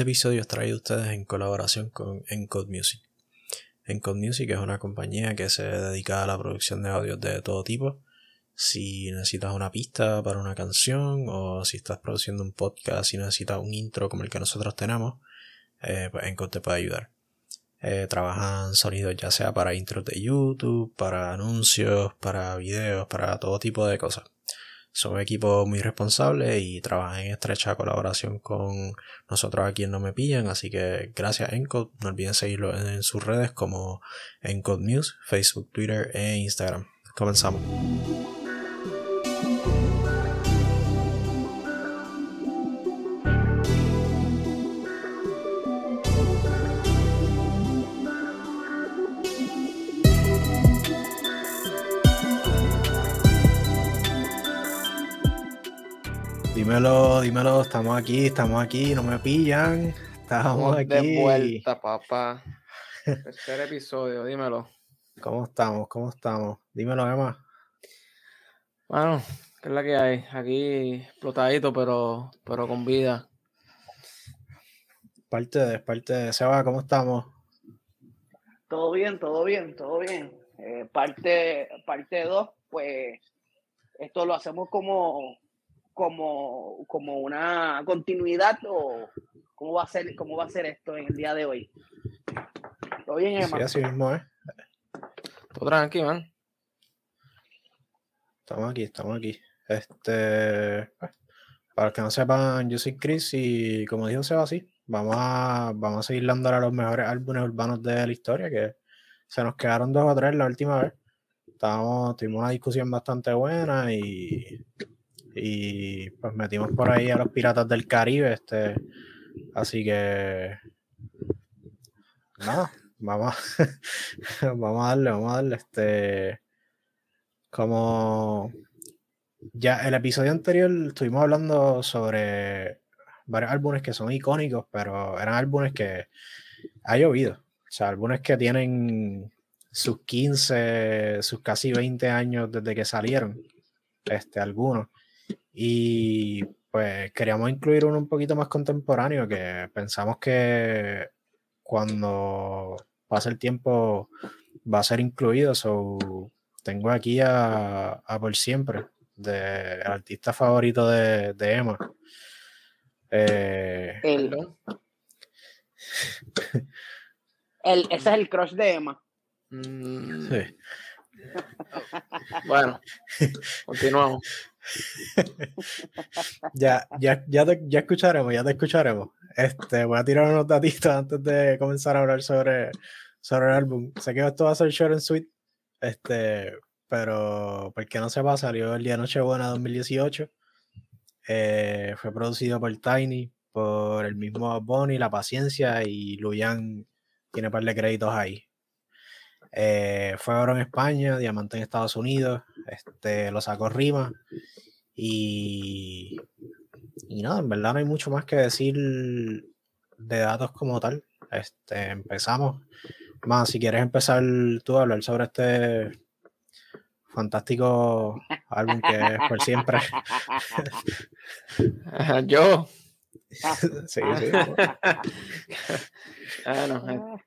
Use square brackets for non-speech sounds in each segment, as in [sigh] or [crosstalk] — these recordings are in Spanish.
Este episodio es traído a ustedes en colaboración con Encode Music. Encode Music es una compañía que se dedica a la producción de audios de todo tipo. Si necesitas una pista para una canción o si estás produciendo un podcast y necesitas un intro como el que nosotros tenemos, eh, pues Encode te puede ayudar. Eh, trabajan sonidos ya sea para intros de YouTube, para anuncios, para videos, para todo tipo de cosas. Son un equipo muy responsable y trabajan en estrecha colaboración con nosotros aquí en No Me Pillan, así que gracias Encode, no olviden seguirlo en sus redes como Encode News, Facebook, Twitter e Instagram. Comenzamos. Dímelo, dímelo, estamos aquí, estamos aquí, no me pillan. Estamos aquí. De vuelta, papá. Tercer episodio, dímelo. ¿Cómo estamos? ¿Cómo estamos? Dímelo, Emma. Bueno, ¿qué es la que hay? Aquí explotadito, pero, pero con vida. Parte de, parte de. Seba, ¿cómo estamos? Todo bien, todo bien, todo bien. Eh, parte parte 2, pues esto lo hacemos como como, como una continuidad o cómo va a ser cómo va a ser esto en el día de hoy. ¿Todo bien, Emma? Sí, así mismo es. Todo tranquilo, man. Estamos aquí, estamos aquí. Este, pues, para los que no sepan, yo soy Chris y como dijo Seba, sí, vamos a, vamos a seguir dando a los mejores álbumes urbanos de la historia, que se nos quedaron dos o tres la última vez. Estábamos, tuvimos una discusión bastante buena y y pues metimos por ahí a los piratas del Caribe, este, así que nada, vamos, [laughs] vamos a darle, vamos a darle, este, como ya el episodio anterior estuvimos hablando sobre varios álbumes que son icónicos, pero eran álbumes que ha llovido, o sea, álbumes que tienen sus 15, sus casi 20 años desde que salieron, este, algunos. Y pues queríamos incluir uno un poquito más contemporáneo que pensamos que cuando pase el tiempo va a ser incluido. So, tengo aquí a, a Por Siempre, de, el artista favorito de, de Emma. Eh, el, el, ese es el crush de Emma. Mm. Sí. Bueno, [laughs] continuamos. [laughs] ya, ya, ya, te, ya escucharemos, ya te escucharemos. Este, voy a tirar unos datitos antes de comenzar a hablar sobre, sobre el álbum. Sé que esto va a ser short and sweet, este, pero porque no sepa, salió el día Nochebuena 2018. Eh, fue producido por Tiny, por el mismo Bonnie, La Paciencia y Luyan tiene un par de créditos ahí. Eh, fue oro en España, diamante en Estados Unidos, este, lo sacó Rima. Y, y nada, en verdad no hay mucho más que decir de datos como tal. Este, empezamos. Más, si quieres empezar tú a hablar sobre este fantástico álbum que es por siempre. [laughs] Yo. [laughs] sí, sí. [laughs] Bueno,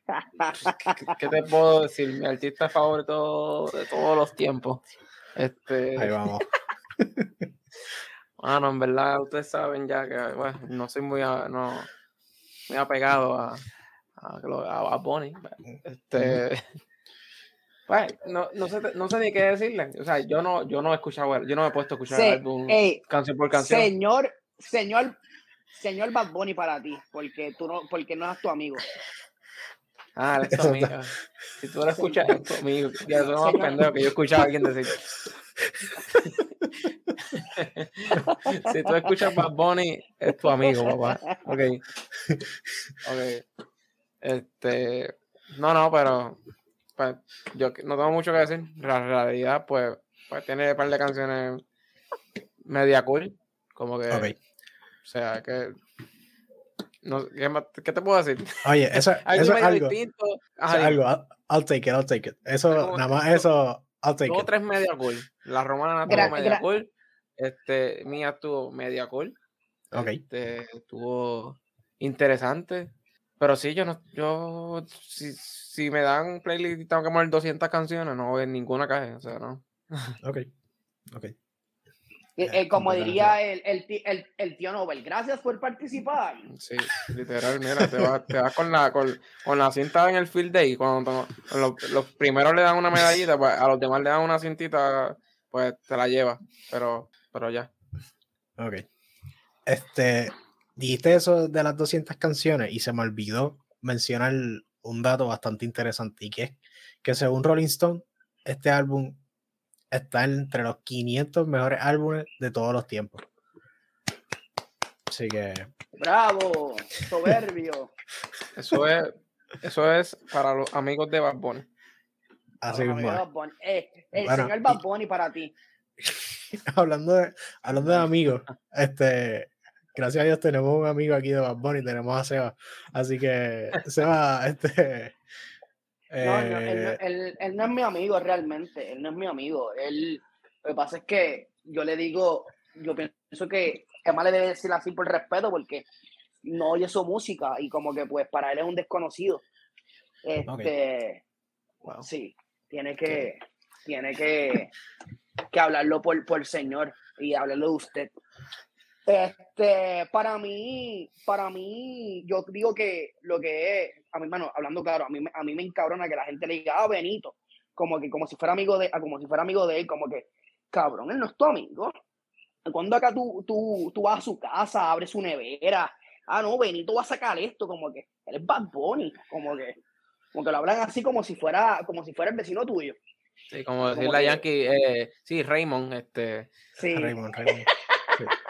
¿qué, te puedo decir? Mi artista favorito de todos los tiempos. Este... Ahí [laughs] vamos. Bueno, en verdad, ustedes saben ya que bueno, no soy muy, no, muy apegado a, a, a Bonnie. Este, [laughs] pues, no, no, sé, no sé ni qué decirle. O sea, yo no, yo no he escuchado, yo no me he puesto a escuchar el álbum canción por canción. Señor, señor señor Bad Bunny para ti, porque tú no, porque no es tu amigo. Ah, es tu amigo. Si tú lo escuchas, es tu amigo. Ya eso no pendejo que yo escuchaba a alguien decir. [laughs] si tú escuchas Bad Bunny, es tu amigo, papá. Ok. Ok. Este. No, no, pero. Pues, yo no tengo mucho que decir. La realidad, pues, pues tiene un par de canciones media cool. Como que. Okay. O sea, que. No, ¿qué, te puedo decir? Oye, [laughs] eso, eso es algo. Distinto. Ajá, algo. I'll, take it, I'll take it. Eso, nada más eso, I'll take it. tres media cool. La romana tuvo media cool. Este, mía tuvo media cool. Ok. Este, tuvo interesante. Pero sí, yo no, yo, si, si me dan un playlist y tengo que mover 200 canciones, no voy en ninguna caja, o sea, no. Ok, ok. Eh, eh, como diría el, el, el, el, tío Nobel, gracias por participar. Sí, literal, mira, te vas, te vas con, la, con, con, la cinta en el field day. Cuando los, los, primeros le dan una medallita, pues a los demás le dan una cintita, pues te la lleva. Pero, pero ya. Ok. Este, dijiste eso de las 200 canciones y se me olvidó mencionar un dato bastante interesante y que es que según Rolling Stone, este álbum está entre los 500 mejores álbumes de todos los tiempos. Así que. ¡Bravo! ¡Soberbio! [laughs] eso, es, eso es para los amigos de Bad Bunny. Así mismo. Eh, el señor Bad Bunny para ti. [laughs] hablando, de, hablando de amigos, este, gracias a Dios tenemos un amigo aquí de Bad Bunny, tenemos a Seba. Así que, Seba, [laughs] este no, eh, él, no es mi amigo realmente, él no es mi amigo. Él, lo que pasa es que yo le digo, yo pienso que Emma le debe decir así por respeto porque no oye su música y como que pues para él es un desconocido. Este, sí, tiene que, tiene que, que hablarlo por, por señor y hablarlo de usted. Este, para mí, para mí, yo digo que lo que es, a mi hermano, hablando claro, a mí, a mí me encabrona que la gente le diga, ah, Benito, como que como si fuera amigo de, como si fuera amigo de él, como que, cabrón, él no es tu amigo. Cuando acá tú, tú, tú vas a su casa, abres su nevera, ah, no, Benito va a sacar esto, como que él es Bad Bunny, como que, como que lo hablan así como si fuera, como si fuera el vecino tuyo. Sí, como decir la Yankee, eh, sí, Raymond, este. Sí. Raymond, Raymond.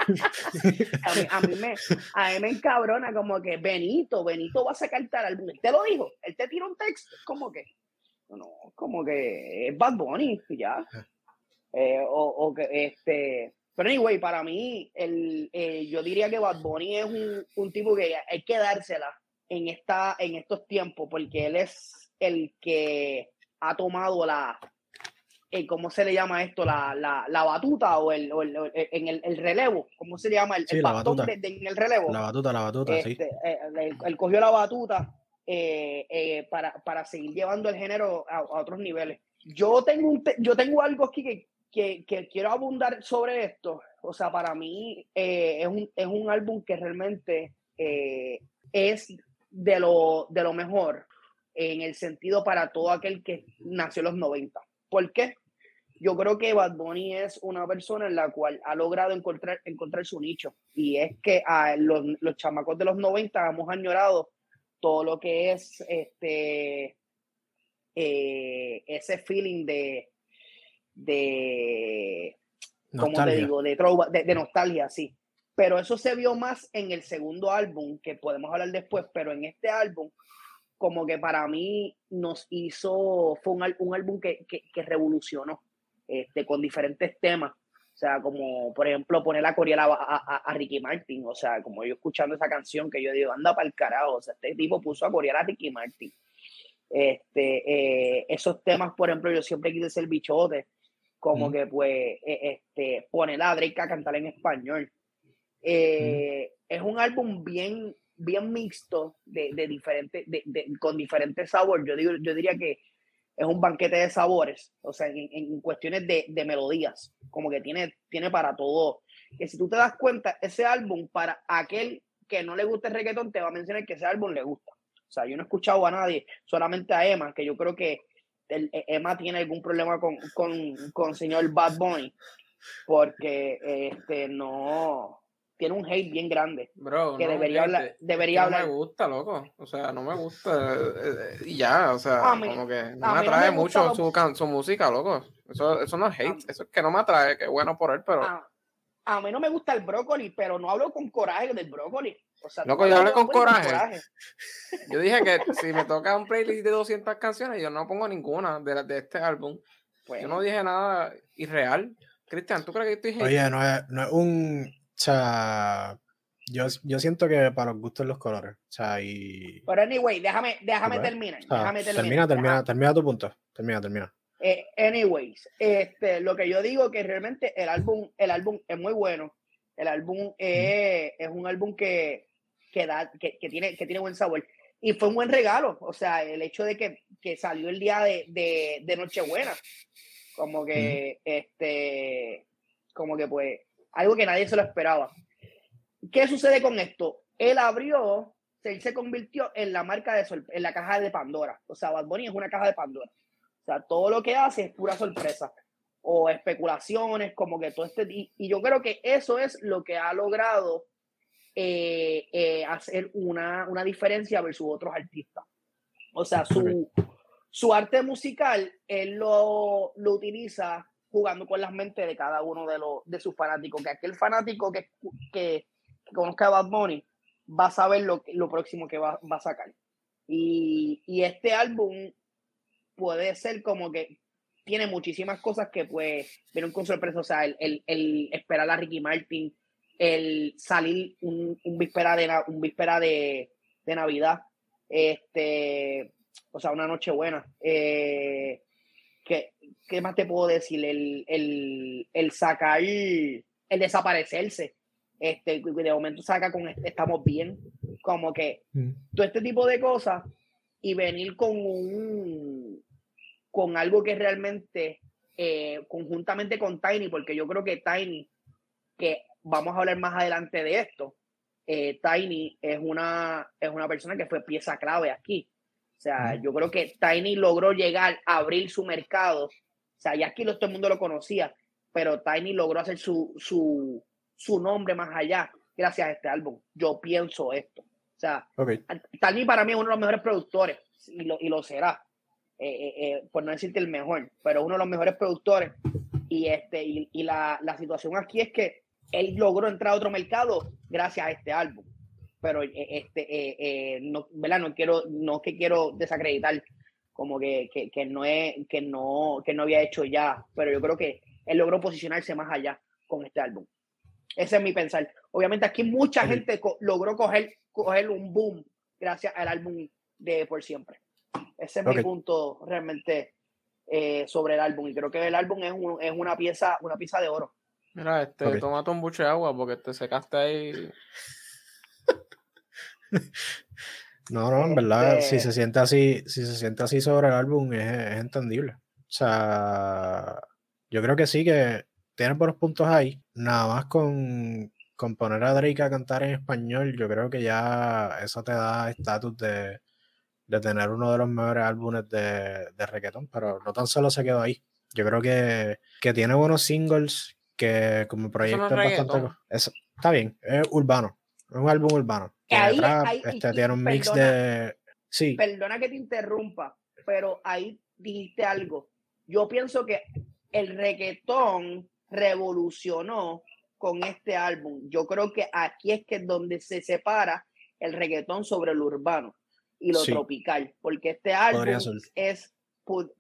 [laughs] a, mí, me, a mí me encabrona como que Benito, Benito va a sacar tal álbum. Él te lo dijo, él te tira un texto, como que, no, como que es Bad Bunny, ya. Eh, o, o, que este. Pero anyway, para mí, el, eh, yo diría que Bad Bunny es un, un, tipo que hay que dársela en, esta, en estos tiempos, porque él es el que ha tomado la, eh, ¿cómo se le llama esto? La, la, la batuta o, el, o el, eh, en el, el, relevo, ¿cómo se le llama? El, sí, el bastón de, de, en el relevo. La batuta, la batuta, este, sí. Eh, él, cogió la batuta eh, para, para, seguir llevando el género a, a, otros niveles. Yo tengo, un, yo tengo algo aquí que, que, que, quiero abundar sobre esto. O sea, para mí es, un, es un álbum que realmente es de lo, de lo mejor en el sentido para todo aquel que nació en los 90. ¿Por qué? Yo creo que Bad Bunny es una persona en la cual ha logrado encontrar, encontrar su nicho. Y es que a los, los chamacos de los 90 hemos añorado todo lo que es este eh, ese feeling de de como te digo de, de, de nostalgia sí. Pero eso se vio más en el segundo álbum que podemos hablar después pero en este álbum como que para mí nos hizo fue un, un álbum que, que, que revolucionó este, con diferentes temas. O sea, como por ejemplo poner la coreana a, a, Ricky Martin. O sea, como yo escuchando esa canción que yo digo, anda para el carajo. O sea, este tipo puso a corear a Ricky Martin. Este, eh, esos temas, por ejemplo, yo siempre quise ser bichote. Como que pues, e, este, poner a Drake a cantar en español. Eh, es un álbum bien, bien mixto de, de diferentes, de, de, con diferentes sabores. Yo, digo, yo diría que es un banquete de sabores, o sea, en, en cuestiones de, de, melodías, como que tiene, tiene para todo. Que si tú te das cuenta, ese álbum, para aquel que no le gusta el te va a mencionar que ese álbum le gusta. O sea, yo no he escuchado a nadie, solamente a Emma, que yo creo que e, Emma tiene algún problema con, con, con señor Bad Bunny, porque este, no, tiene un hate bien grande. Bro, que no, debería hablar. Debería no hablar. me gusta, loco. O sea, no me gusta. Eh, y ya, o sea, mí, como que no me atrae no me mucho su, su, música, loco. Eso, eso no es hate, eso es que no me atrae, que bueno por él, pero. A, a, mí no me gusta el brócoli, pero no hablo con coraje del brócoli. O sea, loco, yo hablo con coraje. con coraje. [laughs] Yo dije que [laughs] si me toca un playlist de 200 canciones, yo no pongo ninguna de, de este álbum. Pues, yo no dije nada irreal. Cristian, ¿tú crees que estoy Oye, no es, no es un o sea, yo, yo siento que para los gustos los colores. O sea, y. Pero anyway, déjame, déjame terminar. O sea, déjame terminar. Termina, termina, termina tu punto. Termina, termina. Eh, anyways, este, lo que yo digo que realmente el álbum, el álbum es muy bueno. El álbum es, es un álbum que, que, da, que, que, tiene, que tiene buen sabor. Y fue un buen regalo, o sea, el hecho de que, que salió el día de, de, de Nochebuena, como que, este, como que pues, algo que nadie se lo esperaba. ¿Qué sucede con esto? Él abrió, él se convirtió en la marca de, en la caja de Pandora. O sea, Bad Bunny es una caja de Pandora. O sea, todo lo que hace es pura sorpresa o especulaciones, como que todo este... Y, y yo creo que eso es lo que ha logrado eh, eh, hacer una, una diferencia versus otros artistas. O sea, su, su arte musical, él lo, lo utiliza jugando con las mentes de cada uno de, los, de sus fanáticos. Que aquel fanático que, que, conozca a Bad Bunny va a saber lo, lo próximo que va, va a sacar. Y, y, este álbum puede ser como que tiene muchísimas cosas que pues vienen con sorpresa, o sea, el, el, el, esperar a Ricky Martin, el salir un, un víspera, de, un víspera de, de, Navidad, este, o sea, una noche buena. Eh, ¿qué, ¿Qué más te puedo decir? El, el, el sacar, el desaparecerse. Este, de momento saca con este, estamos bien, como que mm. todo este tipo de cosas y venir con un con algo que realmente eh, conjuntamente con Tiny, porque yo creo que Tiny, que vamos a hablar más adelante de esto, eh, Tiny es una, es una persona que fue pieza clave aquí. O sea, yo creo que Tiny logró llegar a abrir su mercado. O sea, ya aquí todo el mundo lo conocía, pero Tiny logró hacer su, su, su nombre más allá gracias a este álbum. Yo pienso esto. O sea, Tiny para mí es uno de los mejores productores y lo, y lo será. Eh, eh, eh, por no decirte el mejor, pero uno de los mejores productores. Y, este, y, y la, la, situación aquí es que él logró entrar a otro mercado gracias a este álbum. Pero este, no, ¿verdad? no quiero, no que quiero desacreditar como que, que, que, no es, que, no, que no había hecho ya, pero yo creo que él logró posicionarse más allá con este álbum. Ese es mi pensar. Obviamente aquí mucha gente logró coger, coger un boom gracias al álbum de Por Siempre. Ese es mi punto realmente eh, sobre el álbum. Y creo que el álbum es, un, es una pieza, una pieza de oro. Mira, este, okay. toma un buche de agua porque te secaste ahí. [laughs] no, no, en verdad, este... si se siente así, si se siente así sobre el álbum, es, es entendible. O sea, yo creo que sí que tiene buenos puntos ahí. Nada más con, con poner a Drake a cantar en español, yo creo que ya eso te da estatus de de tener uno de los mejores álbumes de, de reggaeton, pero no tan solo se quedó ahí. Yo creo que, que tiene buenos singles que como proyecto no es bastante... Eso, está bien, es urbano, es un álbum urbano. Ahí, trap, ahí, este, y, tiene un perdona, mix de... Sí. Perdona que te interrumpa, pero ahí dijiste algo. Yo pienso que el reggaetón revolucionó con este álbum. Yo creo que aquí es que es donde se separa el reggaetón sobre el urbano y lo sí. tropical, porque este álbum es,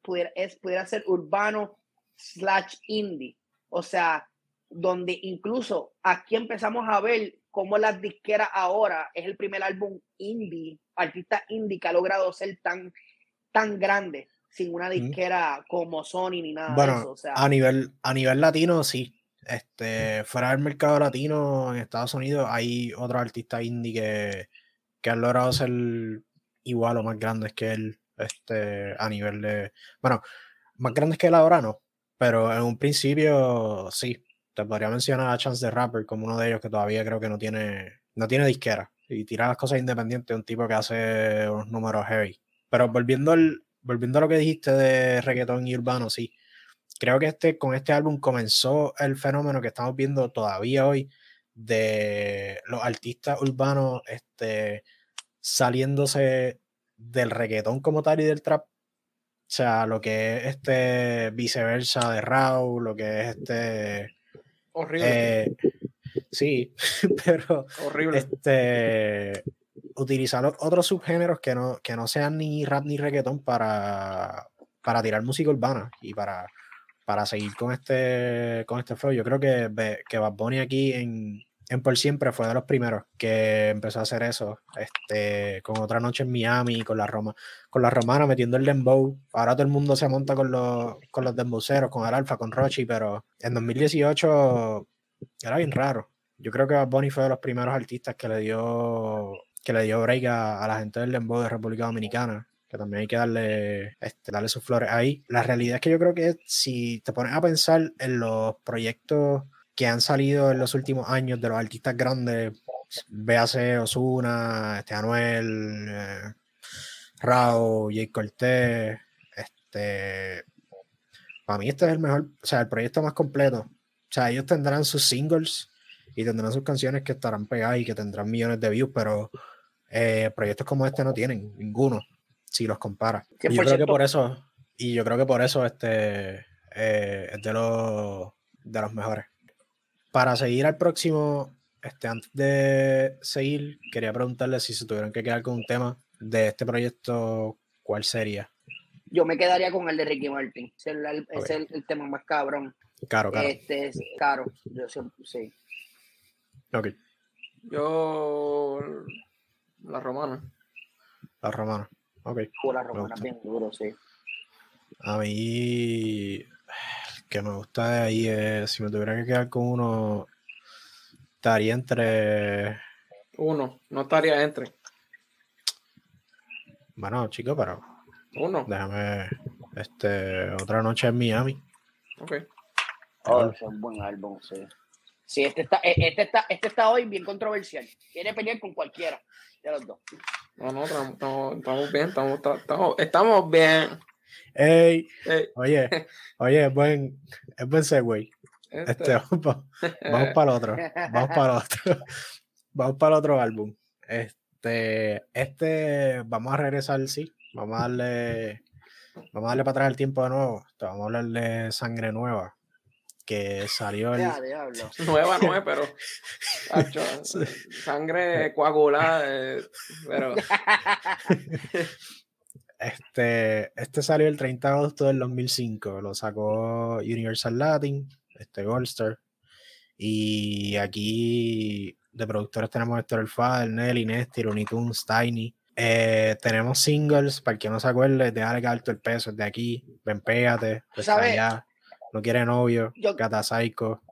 pudiera, es, pudiera ser urbano slash indie, o sea, donde incluso aquí empezamos a ver cómo las disqueras ahora es el primer álbum indie, artista indie que ha logrado ser tan, tan grande sin una disquera mm. como Sony ni nada bueno, de eso. O sea, a nivel, a nivel latino, sí. Este, fuera del mercado latino en Estados Unidos hay otros artistas indie que, que han logrado ser igual o más grandes que él este, a nivel de... Bueno, más grandes que él ahora no, pero en un principio sí. Te podría mencionar a Chance the Rapper como uno de ellos que todavía creo que no tiene, no tiene disquera y tira las cosas independientes, un tipo que hace unos números heavy. Pero volviendo, al, volviendo a lo que dijiste de reggaetón y urbano, sí. Creo que este, con este álbum comenzó el fenómeno que estamos viendo todavía hoy de los artistas urbanos este, saliéndose del reggaetón como tal y del trap. O sea, lo que es este viceversa de Raúl, lo que es este. Horrible. Eh, sí, [laughs] pero. Horrible. Este. Utilizar otros subgéneros que no, que no sean ni rap ni reggaetón para, para tirar música urbana y para, para seguir con este, con este flow. Yo creo que, que Bad Bunny aquí en, en Por Siempre fue de los primeros que empezó a hacer eso, este, con otra noche en Miami, con la Roma, con la romana metiendo el dembow. Ahora todo el mundo se monta con los, con los dembowceros, con el Alfa, con Rochi, pero en 2018 era bien raro. yo creo que Bunny fue de los primeros artistas que le dio que le dio break a, la gente del Dembow de República Dominicana, que también hay que darle, este, darle sus flores ahí. La realidad es que yo creo que si te pones a pensar en los proyectos que han salido en los últimos años de los artistas grandes, véase Osuna, este Anuel, eh, Rao, Jake Cortés, este, para mí este es el mejor, o sea, el proyecto más completo. O sea, ellos tendrán sus singles y tendrán sus canciones que estarán pegadas y que tendrán millones de views, pero eh, proyectos como este no tienen ninguno, si los compara. Y yo creo que por eso, y yo creo que por eso este eh, es de los, de los mejores. Para seguir al próximo, este, antes de seguir, quería preguntarle si se tuvieran que quedar con un tema de este proyecto, ¿cuál sería? Yo me quedaría con el de Ricky Martin. Es el, el, tema más cabrón. Caro, caro. Este es caro. Yo sí. Ok. Yo. La romana. La romana. Ok. la romana bien duro, sí. A mí. Que me gusta de ahí es. Si me tuviera que quedar con uno. Estaría entre. Uno. No estaría entre. Bueno, chico, pero. Uno. Déjame. Este. Otra noche en Miami. Ok. Oh, es un buen álbum, sí. Sí, este está, e, este está, este está hoy bien controversial. Quiere pelear con cualquiera de los dos. No, no, estamos, bien, estamos, estamos, estamos bien. Ey, Oye, [laughs] oye, es buen, es buen segue. Este. este vamos, para el otro. Vamos para el otro. [laughs] Vamos para el otro álbum. Este, este, vamos a regresar, sí. Vamos a darle, vamos a darle para atrás el tiempo de nuevo. Vamos a hablar de sangre nueva que salió el... [laughs] Nueva no es, pero sangre coagulada, eh, pero... Este, este salió el 30 de agosto del 2005, lo sacó Universal Latin, este Goldstar, y aquí de productores tenemos Héctor El Fader, Nelly, Nesty, Looney Tunes, Tiny, eh, tenemos singles, para que no se acuerde, de Alga Alto el Peso, de aquí, Ven Pégate, pues allá no quiere novio, Yo,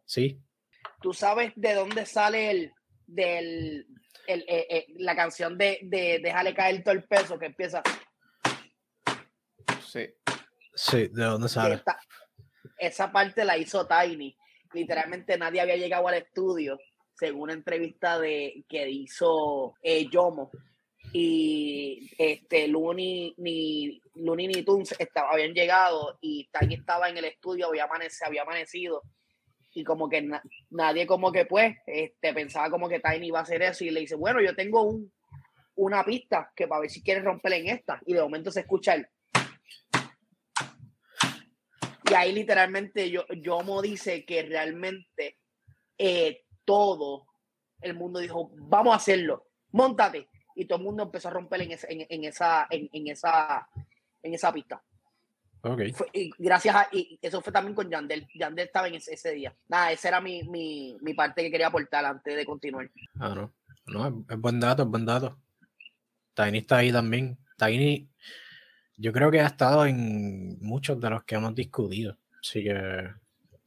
¿sí? ¿Tú sabes de dónde sale el, del, el, eh, eh, la canción de, de Déjale caer todo el peso que empieza? Sí. Sí, ¿de dónde sale? esa parte la hizo Tiny. Literalmente nadie había llegado al estudio, según una entrevista de, que hizo eh, Yomo y este Looney ni Looney ni Tunes estaba, habían llegado y Tiny estaba en el estudio, había, amanecido, había amanecido y como que nadie como que pues este, pensaba como que Tiny iba a hacer eso y le dice, bueno, yo tengo un, una pista que para ver si quieres romper en esta y de momento se escucha el y ahí literalmente yo, Yomo dice que realmente eh, todo el mundo dijo, vamos a hacerlo, montate y todo el mundo empezó a romper en, en, esa, en, esa, en esa pista. Okay. y gracias a, y eso fue también con Yandel. Yandel estaba en ese, ese día. Nada, esa era mi, mi, mi, parte que quería aportar antes de continuar. Ah, no. No, es, buen dato, es buen dato. Tiny está ahí también. Tiny, yo creo que ha estado en muchos de los que hemos discutido. Así que,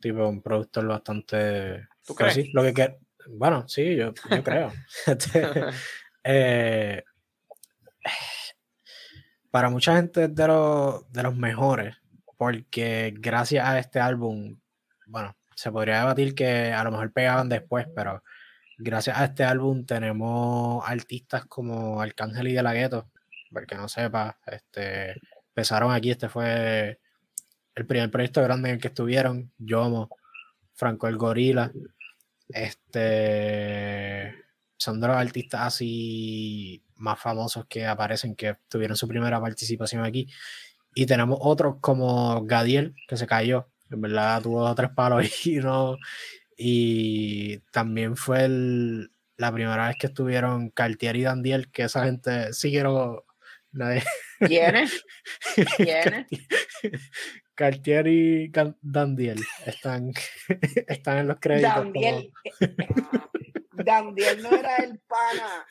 tipo, un productor bastante. ¿Tú crees? lo que, bueno, sí, yo, yo [laughs] creo. Este, eh, para mucha gente es de, los, de los mejores, porque gracias a este álbum, bueno, se podría debatir que a lo mejor pegaban después, pero gracias a este álbum tenemos artistas como Arcángel y De La Gueto, para que no sepa, este, empezaron aquí, este fue el primer proyecto grande en el que estuvieron, Yomo, Franco el Gorila, este son de los artistas así más famosos que aparecen, que tuvieron su primera participación aquí. Y tenemos otros como Gadiel, que se cayó, en verdad tuvo tres palos y [laughs] no. Y también fue la primera vez que estuvieron Cartier y Dandiel, que esa gente siguieron. Nadie. ¿Quiénes? ¿Quiénes? Cartier y Dandiel están, [laughs] están en los créditos. Dandiel. Dandiel no era el pana.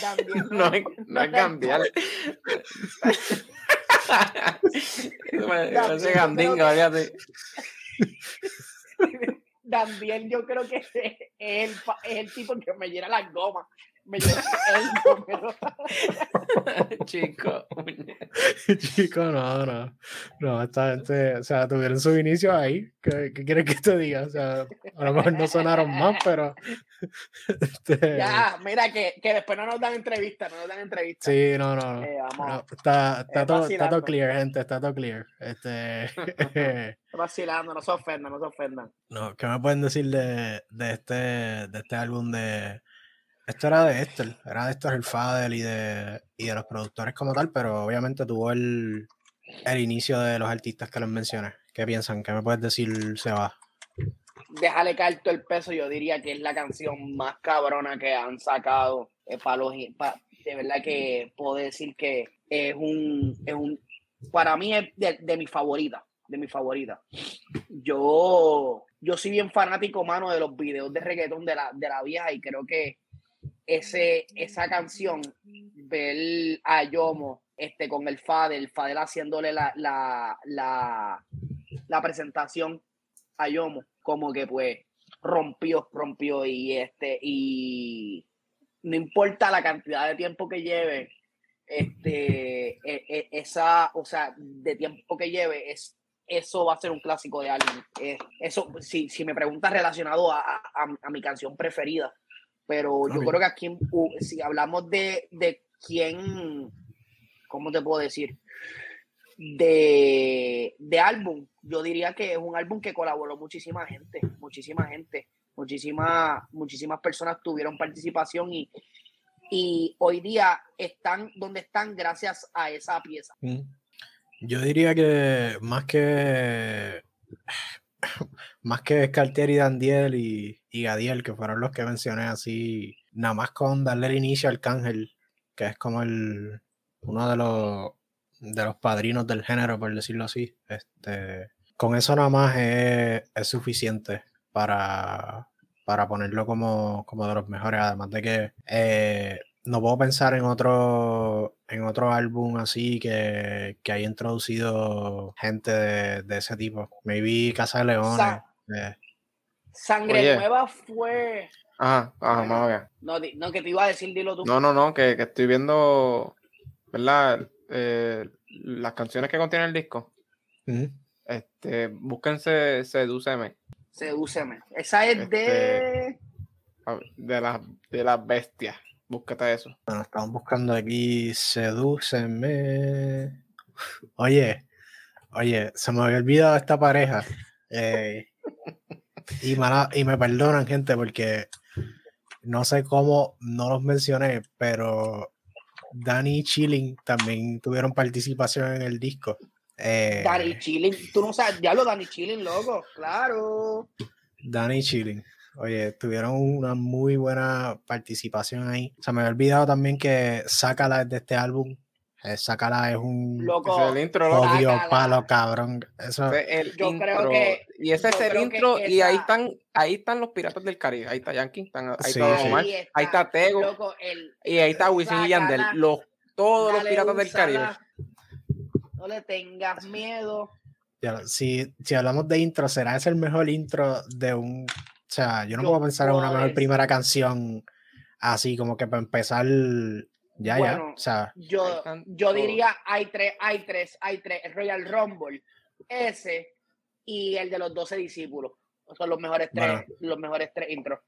Dandiel no, no, no es Gandiel. Parece Gandinga, fíjate. Dandiel yo creo que es el, es el tipo que me llena las gomas. Me llena el [laughs] Chico. [laughs] Chico, no, no. No, esta gente, o sea, tuvieron su inicio ahí. ¿Qué, qué quieres que te diga? O sea, a lo mejor no sonaron más, pero. [laughs] Este... Ya, mira, que, que, después no nos dan entrevistas, no nos dan entrevistas. Sí, no, no. Eh, no está, está, todo, está, todo, clear, gente, está todo clear. Este. vacilando, no se ofendan, no se ofendan. No, ¿qué me pueden decir de, de, este, de este álbum de. Esto era de Esther, era de Esther el Fadel y de, y de los productores como tal, pero obviamente tuvo el, el inicio de los artistas que les mencioné. ¿Qué piensan? ¿Qué me puedes decir, Seba? Déjale caer todo el peso, yo diría que es la canción más cabrona que han sacado eh, para los de verdad que puedo decir que es un, es un para mí es de, de mi favorita, de mi favorita. Yo, yo soy bien fanático, mano, de los videos de reggaetón de la, de la vieja y creo que ese, esa canción, ver a Yomo este, con el Fadel, Fadel haciéndole la, la, la, la presentación a Yomo, como que pues rompió, rompió y este, y no importa la cantidad de tiempo que lleve, este, e, e, esa, o sea, de tiempo que lleve, es, eso va a ser un clásico de alguien. eso, si, si me preguntas relacionado a, a, mi canción preferida, pero yo creo que aquí, si hablamos de, de quién, ¿cómo te puedo decir? de, de álbum, yo diría que es un álbum que colaboró muchísima gente, muchísima gente, muchísimas, muchísimas personas tuvieron participación y, y hoy día están donde están gracias a esa pieza. Mm. Yo diría que más que [sighs] más que Cartier y Dandiel y, y Gadiel, que fueron los que mencioné así, nada más con darle el inicio al Cángel, que es como el uno de los de los padrinos del género, por decirlo así. Este, con eso nada más es, suficiente para, para ponerlo como, como, de los mejores. Además de que eh, no puedo pensar en otro, en otro álbum así que, que haya introducido gente de, ese tipo. Maybe Casa de Leones. Eh. Sangre Nueva fue. Ajá, ajá, no, no, que te iba a decir, dilo tú. No, no, no, que, que estoy viendo, ¿verdad? Eh, las canciones que contiene el disco, este, búsquense Sedúceme. Sedúceme. Esa es de. Este, de las de las bestias. Búscate eso. Bueno, estamos buscando aquí Sedúceme. Oye, oye, se me había olvidado esta pareja. Eh, [laughs] y, y me perdonan, gente, porque no sé cómo no los mencioné, pero Danny y Chilling también tuvieron participación en el disco. Eh, Danny Chilling, tú no sabes, ya lo Danny Chilling, loco, claro. Danny Chilling. Oye, tuvieron una muy buena participación ahí. O sea, me había olvidado también que Sácala de este álbum Sácala es un Loco, es el intro, odio palo, cabrón. Eso, el yo intro, creo que y ese es el intro y ahí están ahí están los piratas del Caribe. Ahí está Yankee, están, ahí, está Omar, ahí está Tego loco, el, y ahí está Wisin y Yandel. Los, todos los piratas del Caribe. No le tengas miedo. si, si hablamos de intro, ¿será ese el mejor intro de un... O sea, yo no puedo pensar en una mejor primera canción así como que para empezar ya, ya. O sea, yo, yo diría hay tres, hay tres, hay tres. El Royal Rumble, ese y el de los 12 discípulos. Son los mejores tres, los mejores tres intros.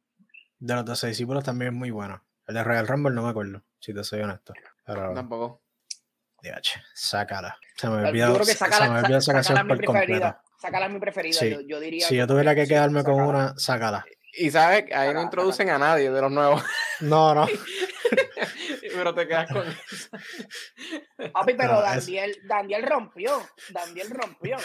De los 12 discípulos también es muy bueno. El de Royal Rumble no me acuerdo, si te soy honesto. Pero... Tampoco. DH, sácala. Se me olvidó, yo se me olvidó esa canción por completo. Sácala es mi preferida, sí. yo, yo, diría. Si yo tuviera que quedarme con una, sácala. Y sabes, ahí no introducen a nadie de los nuevos. No, no. [laughs] pero te quedas con eso. [laughs] Papi, pero no, Daniel, es... Daniel rompió. Daniel rompió.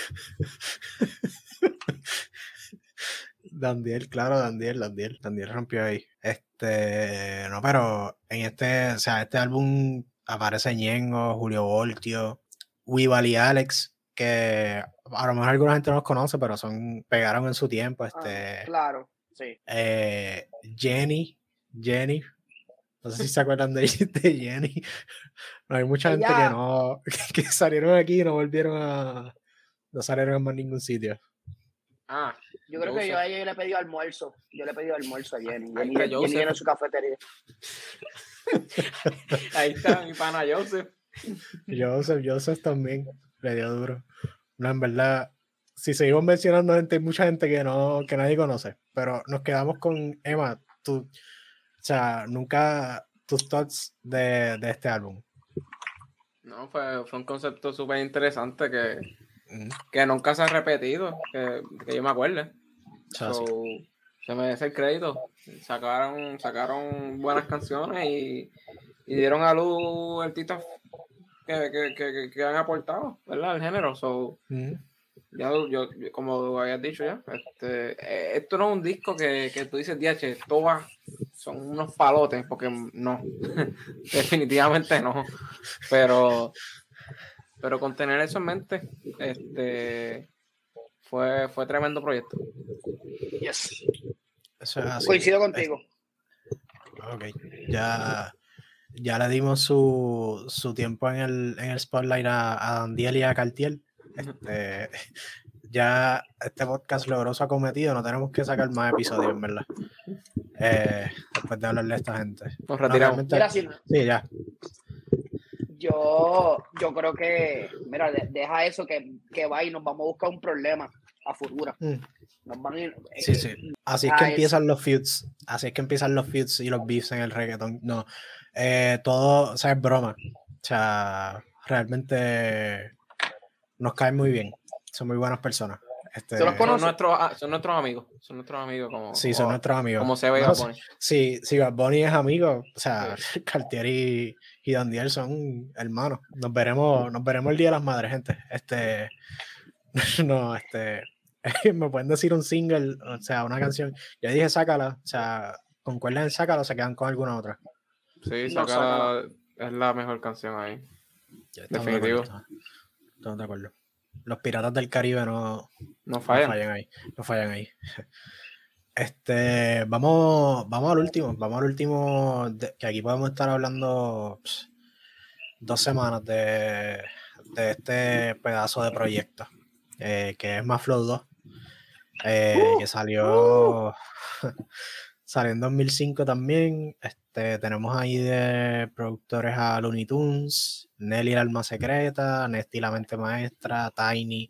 Daniel, claro, Daniel, Daniel, Daniel rompió ahí. Este, no, pero en este, o sea, este álbum aparece Ñengo, Julio Voltio, Weebal y Alex, que a lo mejor alguna gente no los conoce, pero son, pegaron en su tiempo. Ah, este, claro, sí. Eh, Jenny, Jenny, no sé si se acuerdan de, [laughs] de Jenny. No, hay mucha gente que no, [laughs] que, salieron aquí y no volvieron a, no salieron a más ningún sitio. Ah, Yo creo que yo a ella le he pedido almuerzo. Yo le he pedido almuerzo a Jenny. Ahí Jenny, está Jenny Joseph. en su cafetería. [laughs] Ahí está mi pana Joseph. Joseph, Joseph también le dio duro. No, en verdad, si seguimos mencionando gente, hay mucha gente que no, que nadie conoce, pero nos quedamos con Emma, tú, sea, nunca tus thoughts de, de este álbum. No, fue, fue un concepto súper interesante que, que nunca se ha repetido, que, que yo me acuerde. O. So, se merece el crédito. Sacaron, sacaron buenas canciones y, y dieron a luz artistas que, que, que, que- han aportado, ¿verdad? Al género. So, Ujú. Ya, yo, yo- como habías dicho ya, este, eh, esto no es un disco que, que tú dices, DH, todas son unos palotes, porque no, [laughs] definitivamente no. Pero, pero con tener eso en mente, este, fue, fue tremendo proyecto. Yes. Eso es así. Coincido contigo. Ok, ya, ya le dimos su, su tiempo en el, en el spotlight a, a Dandiel y a Cartier. Este, [laughs] ya este podcast logró su acometido, no tenemos que sacar más episodios, en verdad. Eh, después de hablarle a esta gente. Nos No, retiramos. realmente- Mira, si- sí, ya. yo, yo creo que, mira, de- deja eso que, que va y nos vamos a buscar un problema a futuro. Mm. Nos van a ir- Sí, eh, sí. Así es Ah, que empiezan los feuds. Así es que empiezan los feuds y los beefs en el reggaeton. No. Eh, todo, o sea, es broma. O sea, realmente nos caen muy bien. Son muy buenas personas. Este, Se los Son nuestros, ah, son nuestros amigos. Son nuestros amigos como, Sí, son como, nuestros amigos. como se ve No, Bad sí. Sí, si Bad Bunny es amigo, o sea, [laughs] Cartier y, y Dandiel son hermanos. Nos veremos, nos veremos el Día de las Madres, gente. Este, [laughs] no, este, [laughs] me pueden decir un single, o sea, una canción. Yo dije sácala, o sea, concuerden en sácala o se quedan con alguna otra. Sí, No, saca es la mejor canción ahí. Definitivo. De acuerdo. Los piratas del Caribe no, No no fallan. fallan ahí. No fallan ahí. Este, vamos, vamos al último, vamos al último, de- que aquí podemos estar hablando dos semanas de, de este pedazo de proyecto, eh, que es Más Flow 2, eh, que salió, [laughs] salió en 2005 también. Este, tenemos ahí de productores a Looney Tunes, Nelly el alma secreta, Nesty la mente maestra, Tiny,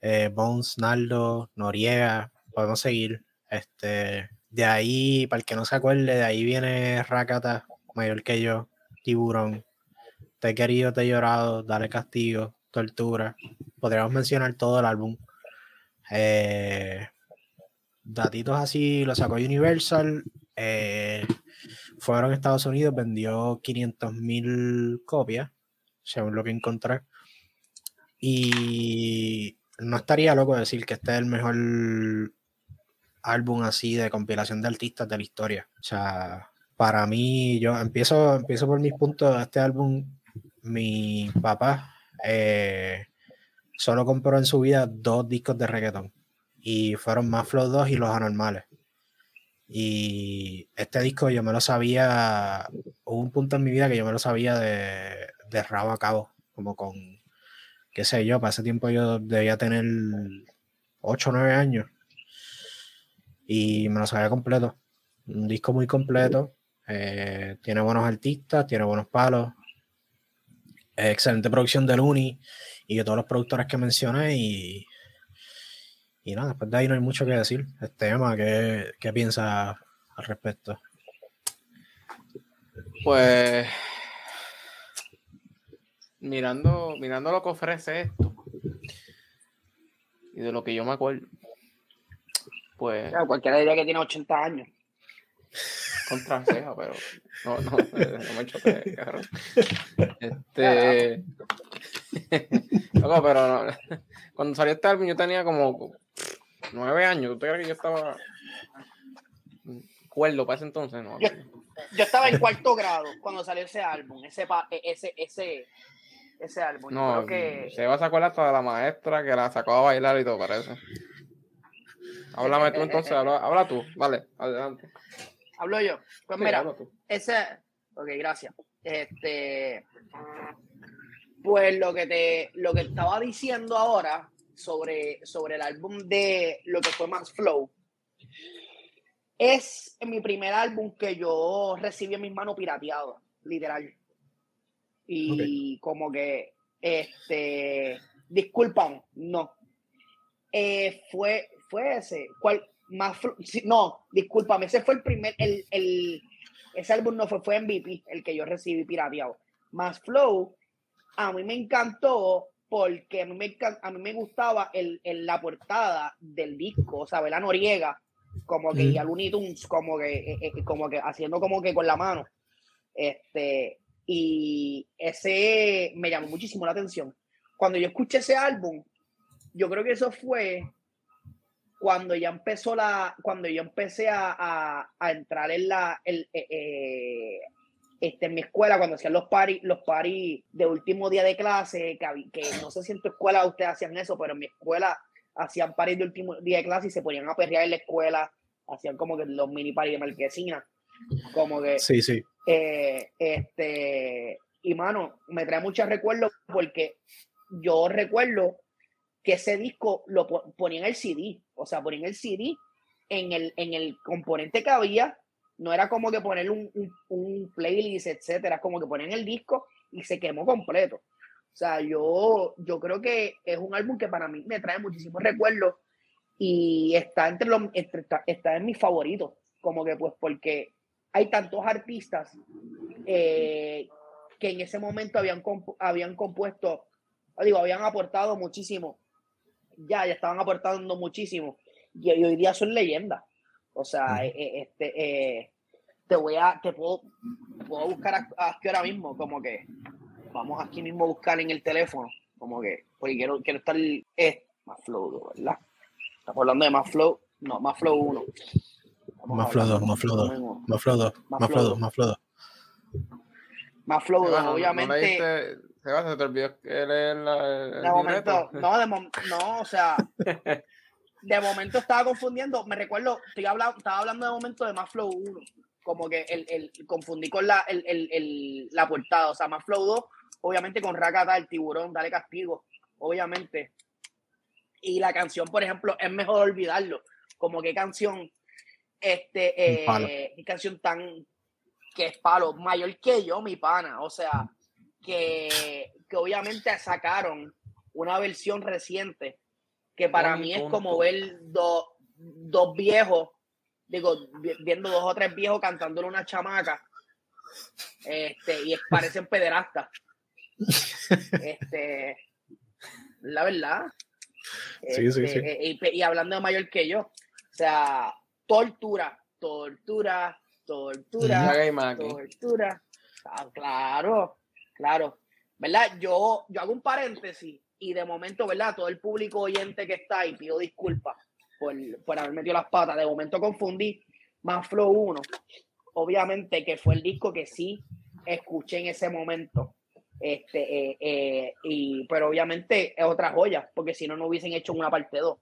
eh, Bones, Naldo, Noriega, podemos seguir. Este, de ahí, para el que no se acuerde, de ahí viene Rakata, mayor que yo, Tiburón, Te he querido, te he llorado, Dale castigo, Tortura. Podríamos mencionar todo el álbum. Eh, datitos así, lo sacó Universal. eh, fueron a Estados Unidos, vendió 500 mil copias, según lo que encontré. Y no estaría loco decir que este es el mejor álbum así de compilación de artistas de la historia. O sea, para mí, yo empiezo, empiezo por mis puntos. Este álbum, mi papá eh, solo compró en su vida dos discos de reggaeton. Y fueron más Flow 2 y Los Anormales. Y este disco yo me lo sabía, hubo un punto en mi vida que yo me lo sabía de, de rabo a cabo, como con, qué sé yo, para ese tiempo yo debía tener 8 o 9 años. Y me lo sabía completo. Un disco muy completo. eh, tiene buenos artistas, tiene buenos palos. excelente producción de Looney y de todos los productores que mencioné. Y, y nada, después de ahí no hay mucho que decir. Este tema, ¿qué, qué piensas al respecto? Pues mirando, mirando lo que ofrece esto y de lo que yo me acuerdo, pues Claro, cualquiera diría que tiene 80 años. contra ceja, pero no, no, no me choque, cabrón. Este. Loco, pero no, cuando salió este álbum yo tenía como nueve años. ¿Tú crees que yo estaba cuerdo para ese entonces? No. Yo- Yo estaba en cuarto grado cuando salió ese álbum, ese, pa- e, ese, ese, ese álbum. Yo No, creo que se va a sacar hasta de la maestra que la sacó a bailar y todo, parece. [laughs] Háblame tú entonces, habla, habla tú, vale, adelante. hablo yo. Pues Sí, mira, ese, ok, gracias. Este, pues lo que te, lo que estaba diciendo ahora, sobre, sobre el álbum de lo que fue Max Flow. Es mi primer álbum que yo recibí en mis manos pirateado, literal. Y como que, este, disculpan, no. Eh, fue, fue ese. ¿Cuál? Más, no, discúlpame, ese fue el primer, el, el, ese álbum no fue, fue MVP, el que yo recibí pirateado. Más Flow, a mí me encantó porque a mí me, a mí me gustaba el, el, la portada del disco, o sea, la Noriega, como que, y a Looney Tunes, como que, eh, eh, como que haciendo como que con la mano. Este, y ese me llamó muchísimo la atención. Cuando yo escuché ese álbum, yo creo que eso fue cuando ya empezó la, cuando yo empecé a, a, entrar en la, el, eh, este, en mi escuela, cuando hacían los paris, los paris de último día de clase, que, que no sé si en tu escuela ustedes hacían eso, pero en mi escuela hacían paris de último día de clase y se ponían a perrear en la escuela, hacían como que los mini paris de marquesina, como que... Sí, sí. Eh, este, y mano, me trae muchos recuerdos porque yo recuerdo que ese disco lo ponía en el CD, o sea, ponía en el CD en el, en el componente que había no era como que poner un, un, playlist, etcétera, como que poner el disco y se quemó completo. O sea, yo, yo creo que es un álbum que para mí me trae muchísimos recuerdos y está entre los está, en mis favoritos, como que pues porque hay tantos artistas eh, que en ese momento habían, habían compuesto, digo, habían aportado muchísimo, ya, ya estaban aportando muchísimo y hoy día son leyendas. O sea, eh, eh, este, eh, te voy a, te puedo, puedo buscar aquí ahora mismo, como que vamos aquí mismo a buscar en el teléfono, como que, porque quiero, quiero estar, es más flow, ¿verdad? Estamos hablando de más flow, no, más flow 1. Más flow 2, más flow 2, más flow 2, más flow 2, más flow 2. Más flow 2, obviamente. se va, se te olvidó leer la. de momento, no, de momento, no, o sea. de momento estaba confundiendo, me recuerdo, estoy hablando, estaba hablando de momento de más Flow 1, como que el, el confundí con la, el, el, la portada, o sea, más Flow 2, obviamente con Rakata, el tiburón, dale castigo, obviamente. Y la canción, por ejemplo, es mejor olvidarlo, como que canción, este, eh, qué canción tan, que es palo, mayor que yo, mi pana, o sea, que, que obviamente sacaron una versión reciente que para mí es como ver dos, dos viejos, digo, viendo dos o tres viejos cantándole una chamaca, este, y parecen [laughs] pederastas. Este, la verdad. Sí, sí, sí. Este, y, y, hablando de mayor que yo, o sea, tortura, tortura, tortura, tortura. Ah, claro, claro. ¿Verdad? Yo, yo hago un paréntesis y de momento, ¿verdad? Todo el público oyente que está ahí, pido disculpas por, por haber metido las patas. De momento confundí más Flow 1. Obviamente que fue el disco que sí escuché en ese momento. Este, eh, eh, y, pero obviamente es otra joya, porque si no, no hubiesen hecho una parte 2.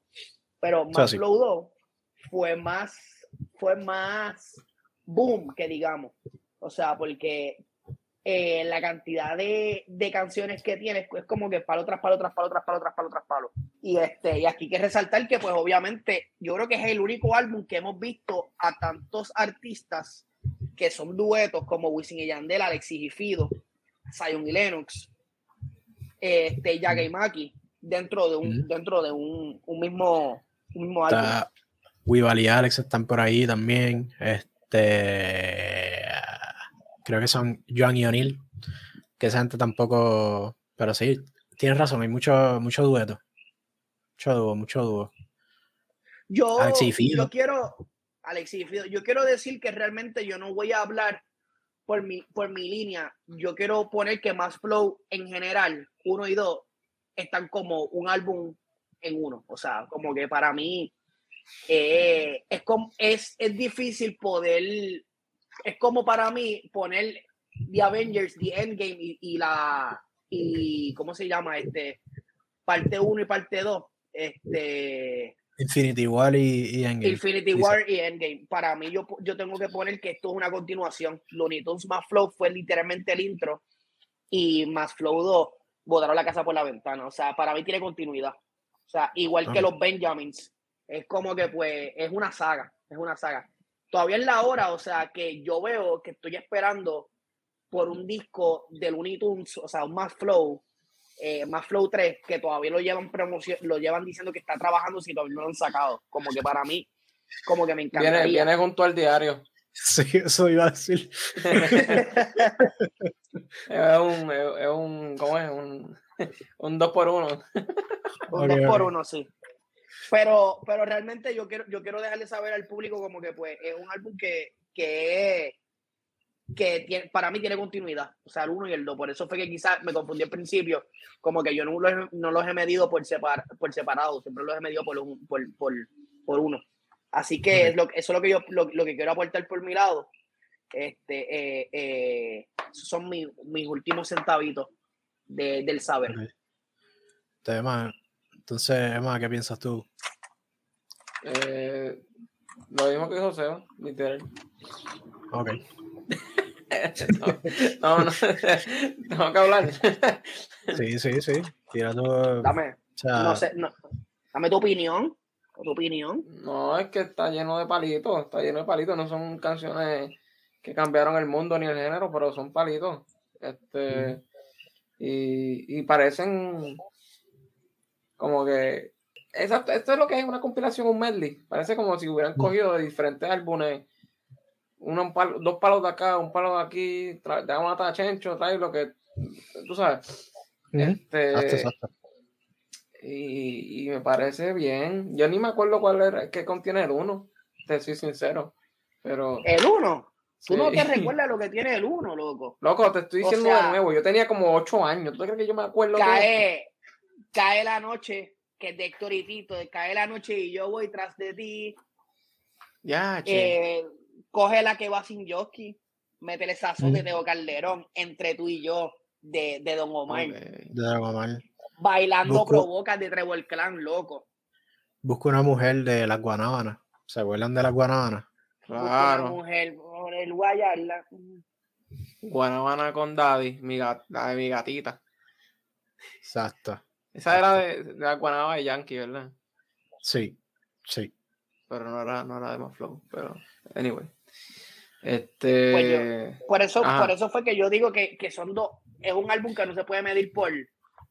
Pero más Flow 2 fue más, fue más boom, que digamos. O sea, porque eh, la cantidad de, de, canciones que tienes es como que palo tras palo, tras palo, tras palo, tras palo, tras palo. Y, este, y aquí hay que resaltar que, pues, obviamente, yo creo que es el único álbum que hemos visto a tantos artistas que son duetos como Wisin y Yandel, Alexis y Fido, Zion y Lennox, este, Yaga y Maki, dentro de un, dentro de un, un mismo, un mismo álbum. Está, y Alex están por ahí también. Este creo que son Joan y O'Neill, que esa gente tampoco, pero sí, tienes razón, hay mucho, mucho dueto. Mucho dúo, mucho dúo. Yo, yo quiero, Alexis Fido, yo quiero decir que realmente yo no voy a hablar por mi, por mi línea. Yo quiero poner que Más Flow en general, uno y dos, están como un álbum en uno. O sea, como que para mí eh, es, como, es, es difícil poder es como para mí poner The Avengers, The Endgame y, la y ¿cómo se llama? Este parte 1 y parte 2. Este Infinity War y, Endgame. Infinity War y Endgame. Para mí, yo, yo tengo que poner que esto es una continuación. Looney Tunes más Flow fue literalmente el intro y más Flow 2 botaron la casa por la ventana. O sea, para mí tiene continuidad. O sea, igual que los Benjamins. Es como que, pues, es una saga. Es una saga. Todavía es la hora, o sea, que yo veo que estoy esperando por un disco de Looney Tunes, o sea, un más Flow, eh, más Flow 3, que todavía lo llevan promoción, lo llevan diciendo que está trabajando si todavía no lo han sacado. Como que para mí, como que me encantaría. Viene, viene junto al diario. Sí, eso iba a decir. [laughs] Es un, es, un, ¿cómo es? Un, [laughs] un dos por uno. Un Ok, dos por ok. uno, sí. Pero, pero realmente yo quiero, yo quiero dejarle saber al público como que pues es un álbum que, que, que tiene, para mí tiene continuidad. O sea, el uno y el dos. Por eso fue que quizás me confundí al principio. Como que yo no los, he- no los he medido por, separ, por separado. Siempre los he medido por, un- por, por, por uno. Así que es lo, eso es lo que yo lo, lo que quiero aportar por mi lado. Este, eh, eh, esos son mi- mis últimos centavitos de- del saber. Entonces, Emma, ¿qué piensas tú? Eh, lo mismo que dijo Seba, literal. Ok. [laughs] No, no, no. [laughs] Tengo que hablar. Sí, sí, sí. Tira tu. O Dame, sea, no sé, no, dame tu opinión. Tu opinión. No, es que está lleno de palitos, está lleno de palitos, no son canciones que cambiaron el mundo ni el género, pero son palitos. Este, y, y parecen como que exacto, esto es lo que es una compilación, un medley. Parece como si hubieran Mm. cogido de diferentes álbumes, uno, un palo- dos palos de acá, un palo de aquí, tra- te vamos a matar a Chencho, trae lo que tú sabes. Este, exacto, exacto. y, y me parece bien. Yo ni me acuerdo cuál era, qué contiene el 1, te soy sincero. Pero. El uno. Tú no te recuerdas lo que tiene el uno, loco. Loco, te estoy O diciendo sea, de nuevo. Yo tenía como 8 años. ¿Tú crees que yo me acuerdo? Cae, cae la noche, que es de Héctor y Tito, de cae la noche y yo voy tras de ti. Ya, che. Eh, coge la que va sin jockey, métele sazón de Mm. Teo Calderón, entre tú y yo, de, de Don Omar. De Don Omar. Bailando Busco- provoca de Trevor Clan, loco. Busco una mujer de las Guanábanas. ¿Se acuerdan de las Guanábanas? Busca Una Claro. mujer, por el guayarla. Guanabana con Daddy, mi gat- la de mi gatita. Exacto. Esa era de, de la Guanaba de Yankee, ¿verdad? Sí, sí. Pero no era, no era de más flow. Pero, anyway. Este. Pues Por eso, Ajá. por eso fue que yo digo que, que son dos. Es un álbum que no se puede medir por,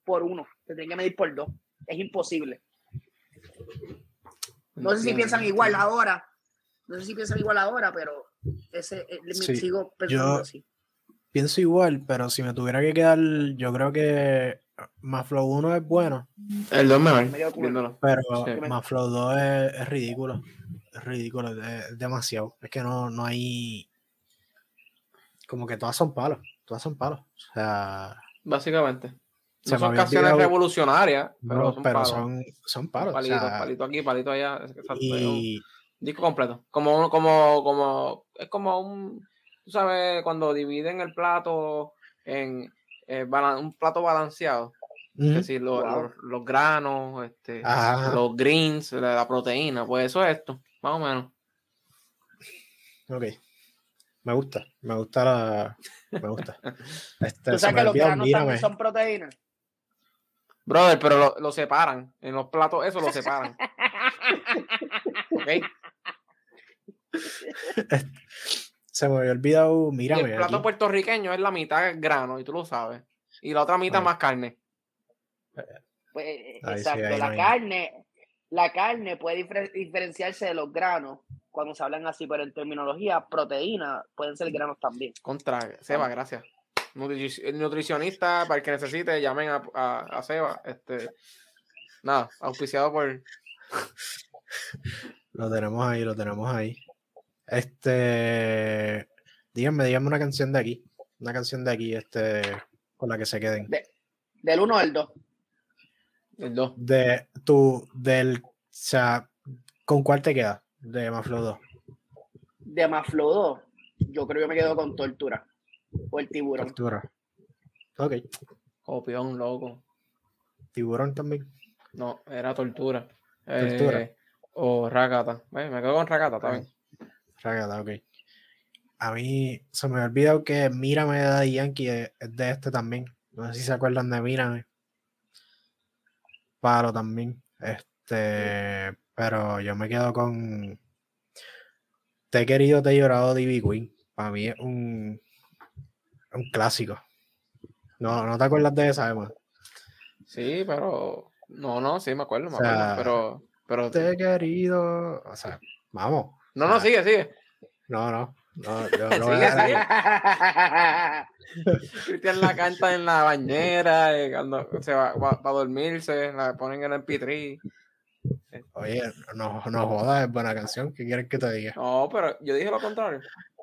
por uno. Se tiene que medir por dos. Es imposible. No sé si piensan igual ahora. No sé si piensan igual ahora, pero ese eh, me Sí, sigo pensando yo- así. Pienso igual, pero si me tuviera que quedar, yo creo que Maflow 1 es bueno, El 2 mejor. Me viéndolo. pero Sí. Maflow 2 es, es ridículo. Es ridículo, es, es demasiado. Es que no, no hay. Como que todas son palos. Todas son palos. O sea, Básicamente. No son canciones olvidado- revolucionarias, pero no, son pero palos. son, son palos. o Palito, sea, palito aquí, palito allá. exacto, un disco completo. Como, un- como, como, es como un, tú sabes, cuando dividen el plato en eh, un plato balanceado. Es ujú, decir, lo- Wow. los, los granos, este, los greens, la, la proteína, pues eso es esto, más o menos. ok. Me gusta, me gusta la. Me gusta. [laughs] Este, Tú sabes que los granos también son proteínas. Brother, pero lo, lo separan. En los platos, eso lo separan. [laughs] ¿Ok? Se me había olvidado, mírame. el plato aquí. puertorriqueño es la mitad grano, y tú lo sabes. Y la otra mitad Ay. más carne. Pues, sí, exacto. la no hay- carne, la carne puede difer- diferenciarse de los granos cuando se hablan así, pero en terminología, proteína pueden ser granos también. Contra Seba, gracias. Nutricionista, para el que necesite, llamen a, a, a Seba. Este, nada, auspiciado por. Lo tenemos ahí, lo tenemos ahí. Este. Díganme, díganme una canción de aquí. Una canción de aquí, este. Con la que se queden. Del 1 al 2. El 2. De tu. Del. O sea, ¿con cuál te quedas? De Maflow 2. De Maflow 2, yo creo que me quedo con Tortura. O el tiburón. Tortura. Ok. Copión, loco. Tiburón también. No, era tortura. Tortura. Eh, o Rakata. Bueno, me quedo con Rakata también. Ok. A mí se me ha olvidado que Mírame de Daddy Yankee es es de este también. No sé si se acuerdan de Mírame. Paro también. Este, pero yo me quedo con Te he querido, te he llorado de Queen. Para mí es un, un clásico. No, no te acuerdas de esa, Emma. Sí, pero. No, no, sí me acuerdo, me acuerdo. Pero, pero. Te he querido. O sea, vamos. No, no, sigue, sigue. No, no. No, yo [laughs] no voy a Cristian la canta en la bañera, y cuando se va, va, a dormirse, la ponen en el MP3. Oye, no, no jodas, es buena canción. ¿Qué quieres que te diga? No, pero yo dije lo contrario.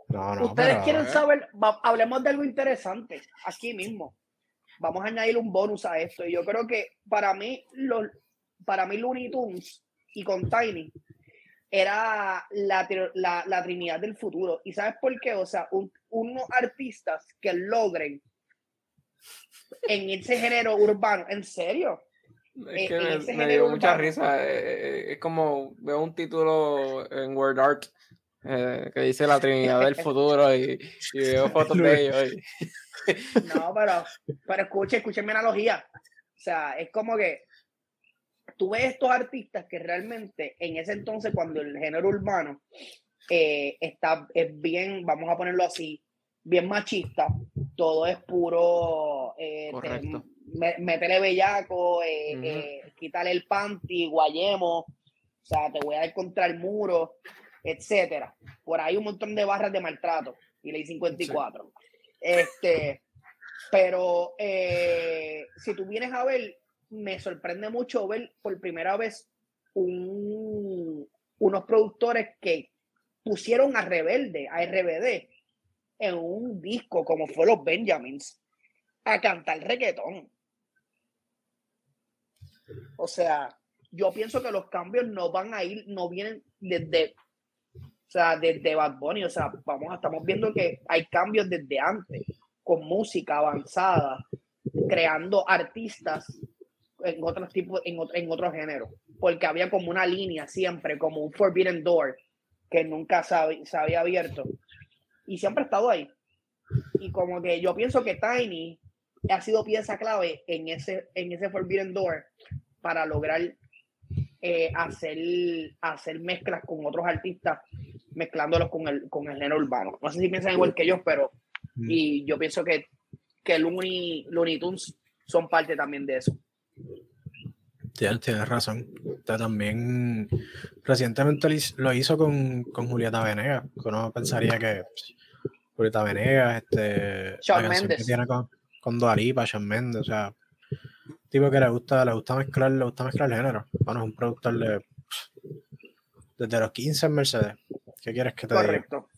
No, no, Ustedes pero, quieren eh, saber, va- hablemos de algo interesante aquí mismo. Vamos a añadir un bonus a esto. Y yo creo que para mí, los, para mí Looney Tunes y con Tiny era la, la, la trinidad del futuro. ¿Y sabes por qué? O sea, un- unos artistas que logren en ese género urbano, en serio, Es Eh, que en me, ese me dio mucha urbano. risa. eh, eh, es como veo un título en Word Art eh, que dice la Trinidad del [laughs] futuro y, y veo fotos de ellos. y- No, pero, pero escuche, escuchen mi analogía. O sea, es como que tú ves estos artistas que realmente en ese entonces, cuando el género urbano eh, está es bien, vamos a ponerlo así, bien machista, todo es puro, eh, Correcto. métele bellaco, eh, eh, quítale el panty, guayemo, o sea, te voy a dar contra el muro, etcétera. Por ahí un montón de barras de maltrato y ley 54. Este, pero eh, si tú vienes a ver, me sorprende mucho ver por primera vez un- unos productores que pusieron a Rebelde, a RBD, en un disco como fue los Benjamins, a cantar reggaetón. O sea, yo pienso que los cambios no van a ir, no vienen desde, o sea, desde Bad Bunny. O sea, vamos, estamos viendo que hay cambios desde antes, con música avanzada, creando artistas en otros tipos, en, otro, en otro género. Porque había como una línea siempre, como un Forbidden Door, que nunca se, se había abierto. Y siempre ha estado ahí. Y como que yo pienso que Tiny ha sido pieza clave en ese, en ese Forbidden Door para lograr eh, hacer, hacer mezclas con otros artistas, mezclándolos con el, con el género urbano. No sé si piensan igual que yo, pero Mm. y yo pienso que, que Looney, Looney Tunes son parte también de eso. Tienes, razón. También recientemente lo hizo- con, con Julieta Venegas. que Uno pensaría que pues, Julieta Venegas, este, Shawn canción que Mendes. tiene con, con Dua Lipa, Shawn Mendes, o sea, tipo que le gusta, le gusta mezclar, le gusta mezclar género. Bueno, es un productor de desde los 15 en Mercedes. ¿Qué quieres que te diga? Correcto.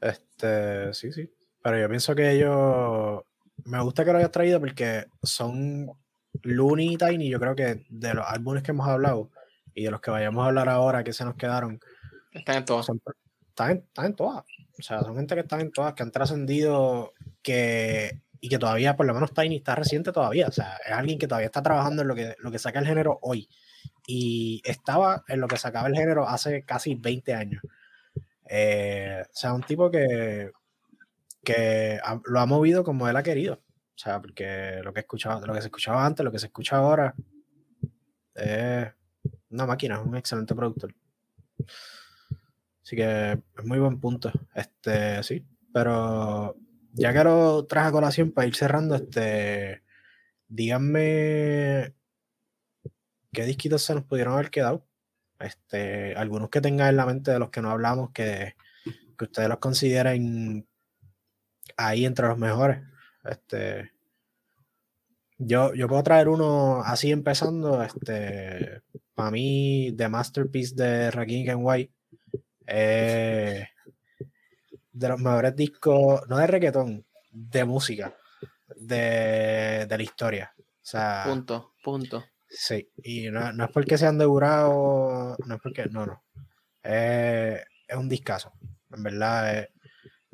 Este, sí, sí. Pero yo pienso que ellos. Me gusta que lo hayas traído porque son Looney y Tiny. Yo creo que de los álbumes que hemos hablado y de los que vayamos a hablar ahora que se nos quedaron, Están en todo. son- están, en, están en todas. O sea, son gente que están en todas, que han trascendido que. Y que todavía, por lo menos Tiny está reciente todavía. O sea, es alguien que todavía está trabajando en lo que, lo que saca el género hoy. Y estaba en lo que sacaba el género hace casi 20 años. Eh, o sea, un tipo que, que lo ha movido como él ha querido. O sea, porque lo que, escuchaba, lo que se escuchaba antes, lo que se escucha ahora, es una máquina, un excelente productor. Así que es muy buen punto. Este, sí. Pero ya que lo traje a colación para ir cerrando, este, díganme qué disquitos se nos pudieron haber quedado. Este, algunos que tengan en la mente de los que no hablamos, que, que ustedes los consideren ahí entre los mejores. Este, yo, yo puedo traer uno así empezando. Este, para mí, The Masterpiece de Rakim Kenway eh, de los mejores discos, no de reggaetón, de música, de, de la historia. O sea, Punto, punto. Sí, y no, no es porque sean de Burao, no es porque, no, no. Eh, es un discazo, en verdad. eh,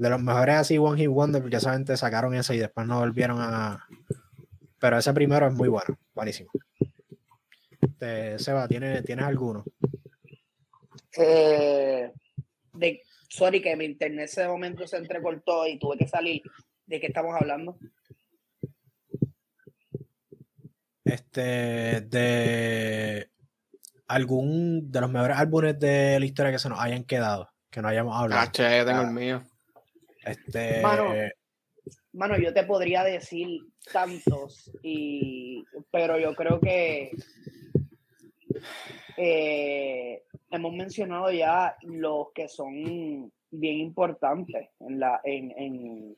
de los mejores así One Hit Wonder, porque solamente sacaron ese y después no volvieron a. Pero ese primero es muy bueno, buenísimo. Este, Seba, ¿tienes, ¿tienes alguno? Eh, de, sorry que mi internet ese momento se entrecortó y tuve que salir. ¿De qué estamos hablando? este, de algún de los mejores álbumes de la historia que se nos hayan quedado, que no hayamos hablado. Ah, che, yo tengo el mío. Este, Mano, Mano, yo te podría decir tantos, y, pero yo creo que eh, hemos mencionado ya los que son bien importantes en la en, en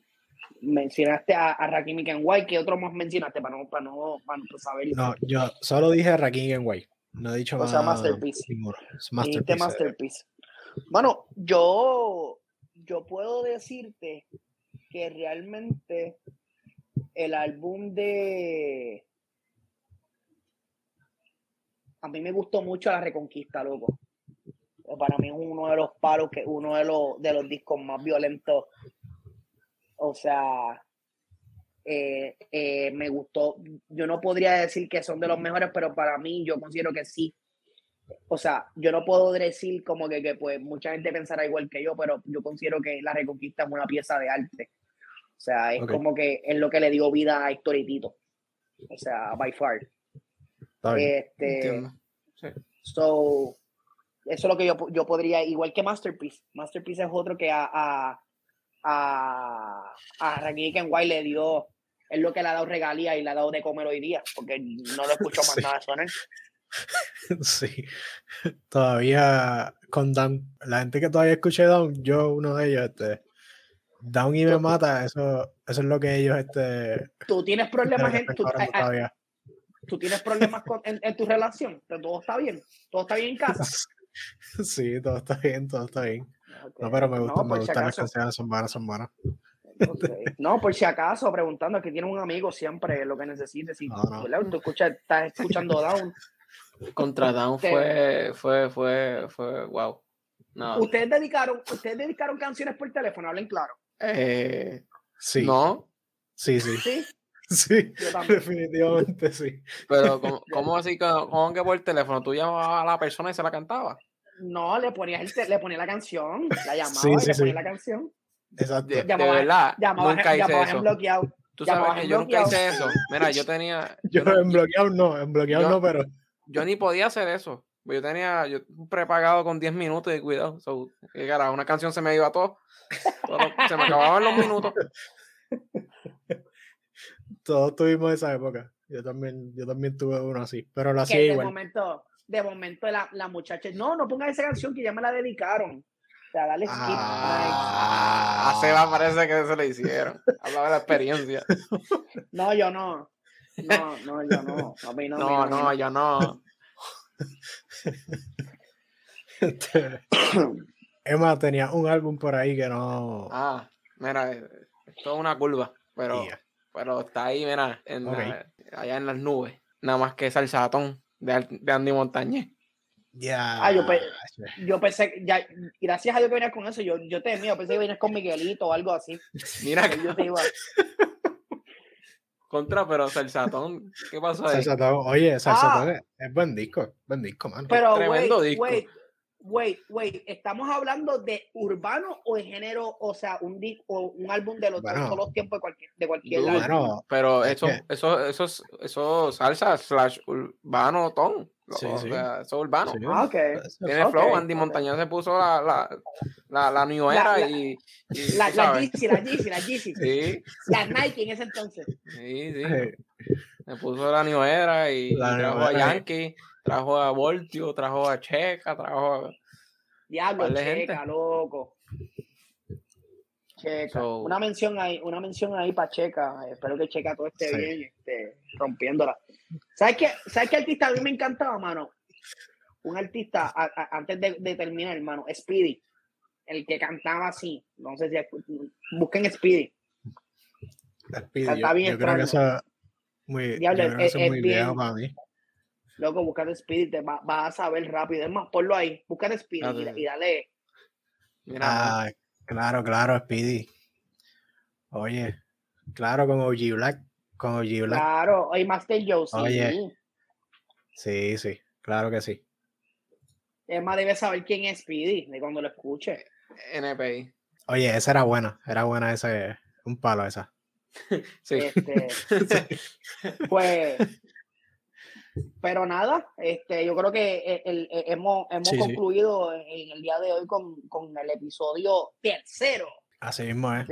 mencionaste a, a Rakim White, ¿qué otro más mencionaste para no, para no, para no saber? no, yo solo dije Rakim White, no he dicho O sea, más Masterpiece. Es Dijiste Masterpiece. Masterpiece. Bueno, yo, yo puedo decirte que realmente el álbum de... A mí me gustó mucho La Reconquista, loco. Para mí es uno de los palos, que uno de los, de los discos más violentos. O sea, eh, eh, me gustó. Yo no podría decir que son de los mejores, pero para mí yo considero que sí. O sea, yo no puedo decir como que, que, pues mucha gente pensará igual que yo, pero yo considero que La Reconquista es una pieza de arte. O sea, es como que es lo que le dio vida a Héctor y Tito. O sea, by far. Está bien. Este. So, eso es lo que yo, yo podría, igual que Masterpiece. Masterpiece es otro que a, a, a, a Rakim White le dio, es lo que le ha dado regalía y le ha dado de comer hoy día, porque no lo escucho más [laughs] Sí. nada sonar. [laughs] Sí. Todavía con Down, la gente que todavía escuche Down, yo uno de ellos, este, Down y me mata, eso, eso es lo que ellos, este, Tú tienes problemas en, a- todavía. tú tienes problemas con- en, en tu relación, todo está bien, todo está bien en casa. [laughs] Sí, todo está bien, todo está bien. Ok. No, pero me No, gustan, me por si gustan las acaso. canciones, son buenas, son buenas. Ok. No, por si acaso, preguntando, que tiene un amigo siempre, lo que necesites. Si No, no. tú escuchas, estás escuchando Down. Contra [laughs] Down fue, fue, fue, fue, wow. No, Ustedes dedicaron, ustedes dedicaron canciones por teléfono, hablen claro. eh, Sí, no, sí, sí, Sí, [laughs] sí, yo también. definitivamente sí. pero ¿cómo, [laughs] cómo así que, cómo que por teléfono? ¿Tú llamabas a la persona y se la cantaba? No, le ponías el te- le ponía la canción, la llamaba Sí, y le ponía sí. la canción. Exacto. De, verdad, Llamabas nunca hice eso. bloqueado. Tú sabes que yo nunca hice eso. Mira, yo tenía, Yo yo, no- en bloqueado no, en bloqueado yo- no, pero yo ni podía hacer eso. Yo tenía yo, un prepagado con 10 minutos de cuidado. So, ¿qué carajo? Una canción se me iba todo. todo se me acababan los minutos. [laughs] todos tuvimos esa época. Yo también, yo también tuve uno así, pero lo Que hacía de igual. momento, de momento la, la muchacha, no, no pongas esa canción que ya me la dedicaron. O sea, dale skip. Ah, a Seba parece que se le hicieron. Hablaba de la experiencia. [laughs] No, yo no. No, no, yo no. A mí no, No, mí no, yo no. [laughs] Este, Emma tenía un álbum por ahí que no. Ah, mira, eh, esto es una curva, pero, pero está ahí, mira, en Ok. la- allá en las nubes. Nada más que Salsatón de, de Andy Montañez. Ya. Ah, yo pe- Yo pensé, que ya, gracias a Dios que venías con eso, yo, yo te mío, pensé que venías con Miguelito o algo así. Mira, Que yo te iba, [laughs] contra, pero Salsatón, ¿qué pasó [laughs] ahí? Salsatón, oye, Salsatón Ah. es, es buen disco, buen disco, mano. pero tremendo wait, disco. wait, wait, wait, ¿estamos hablando de urbano o de género, o sea, un disco, o un álbum de los Bueno. todos los tiempos de cualquier, de cualquier álbum? Bueno, pero es eso, que- eso, eso, es- eso, salsa slash urbano ton. Sí, o sí. sea, eso es urbano. sí, Ah, ok. eso- Tiene Ok, flow, Andy ok. Montañez se puso la, la, la, la New La- Era la- y, y [laughs] La, la. Yeezy, la Yeezy, la Yeezy. [laughs] Sí, Las Nike en ese entonces. sí, sí. Me puso la New Era y, La New trajo a. Yankee, trajo a Voltio, trajo a Checa, trajo a... Diablo, checa, gente. loco. Checa. So- Una mención ahí, una mención ahí para Checa. Espero que Checa todo esté Sí. bien, este, rompiéndola. ¿Sabes qué? ¿Sabes qué artista a mí me encantaba, mano? Un artista, a- a- antes de, de terminar, hermano, Speedy. El que cantaba así. No sé si busquen Speedy. Speedy, Está yo, bien yo creo que extraño. Muy, Diablo, que es- es es muy bien- viejo para mí. Loco, buscate Speedy, te va- vas a saber rápido. Es más, ponlo ahí. Búscate Speedy Ah, y, y dale. Mira, Ah, claro, claro, Speedy. Oye, claro, con OG Black, con OG Black. Claro, oye, Master Joe, sí. Oye. Sí, sí, claro que sí. Emma debe saber quién es Speedy de cuando lo escuche. NPI. Oye, esa era buena, era buena ese, un palo esa. [laughs] Sí. Este, [laughs] [laughs] pues, pero nada, este, yo creo que el, hemos, hemos concluido en el día de hoy con, con el episodio tercero. Así mismo es.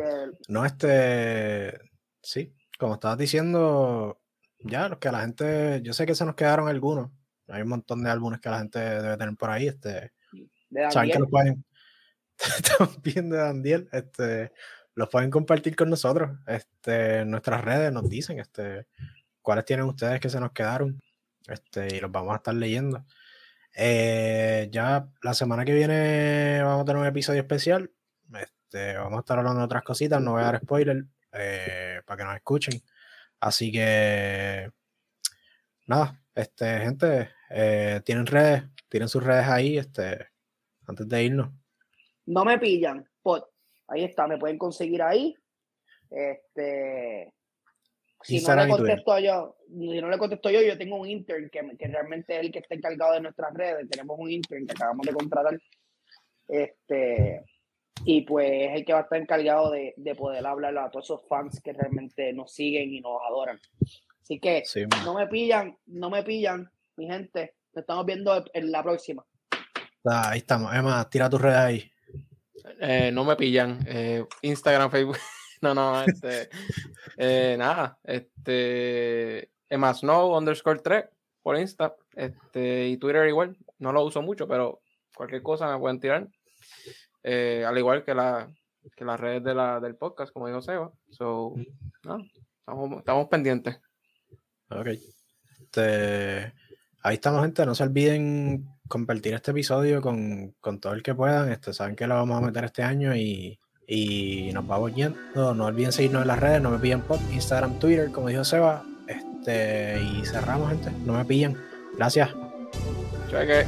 No, este. Sí, como estabas diciendo, ya, que la gente. Yo sé que se nos quedaron algunos. Hay un montón de álbumes que la gente debe tener por ahí. Este, saben que pueden. Viendo de Dandiel. Este, los pueden compartir con nosotros. Este, nuestras redes nos dicen este, cuáles tienen ustedes que se nos quedaron. Este, y los vamos a estar leyendo. Eh, ya la semana que viene vamos a tener un episodio especial. Este, vamos a estar hablando de otras cositas. No voy a dar spoiler eh, para que nos escuchen. Así que nada, este, gente, eh, tienen redes, tienen sus redes ahí, este, antes de irnos. No me pillan, pod. Ahí está, me pueden conseguir ahí. Este, si no le contesto yo, si no le contesto yo, yo tengo un intern que, que, realmente es el que está encargado de nuestras redes. Tenemos un intern que acabamos de contratar. Este, y pues es el que va a estar encargado de, de poder hablar a todos esos fans que realmente nos siguen y nos adoran. Así que no me pillan, no me pillan, mi gente. Nos estamos viendo en la próxima. Ahí estamos. Emma, tira tus redes ahí. Eh, no me pillan. Eh, Instagram, Facebook. [laughs] no, no, este. Eh, nada. Este. Emma Snow underscore 3 por Insta. Este, y Twitter igual. No lo uso mucho, pero cualquier cosa me pueden tirar. al igual que, la, que las redes de la, del podcast, como dijo Seba. So, no, estamos, estamos pendientes. Ok. Este, ahí estamos, gente. No se olviden compartir este episodio con, todo el que puedan. Este, saben que lo vamos a meter este año y, nos vamos yendo. No olviden seguirnos en las redes. No me pillan por Instagram, Twitter, como dijo Seba. Este, y cerramos, gente. No me pillan. Gracias. Cheque.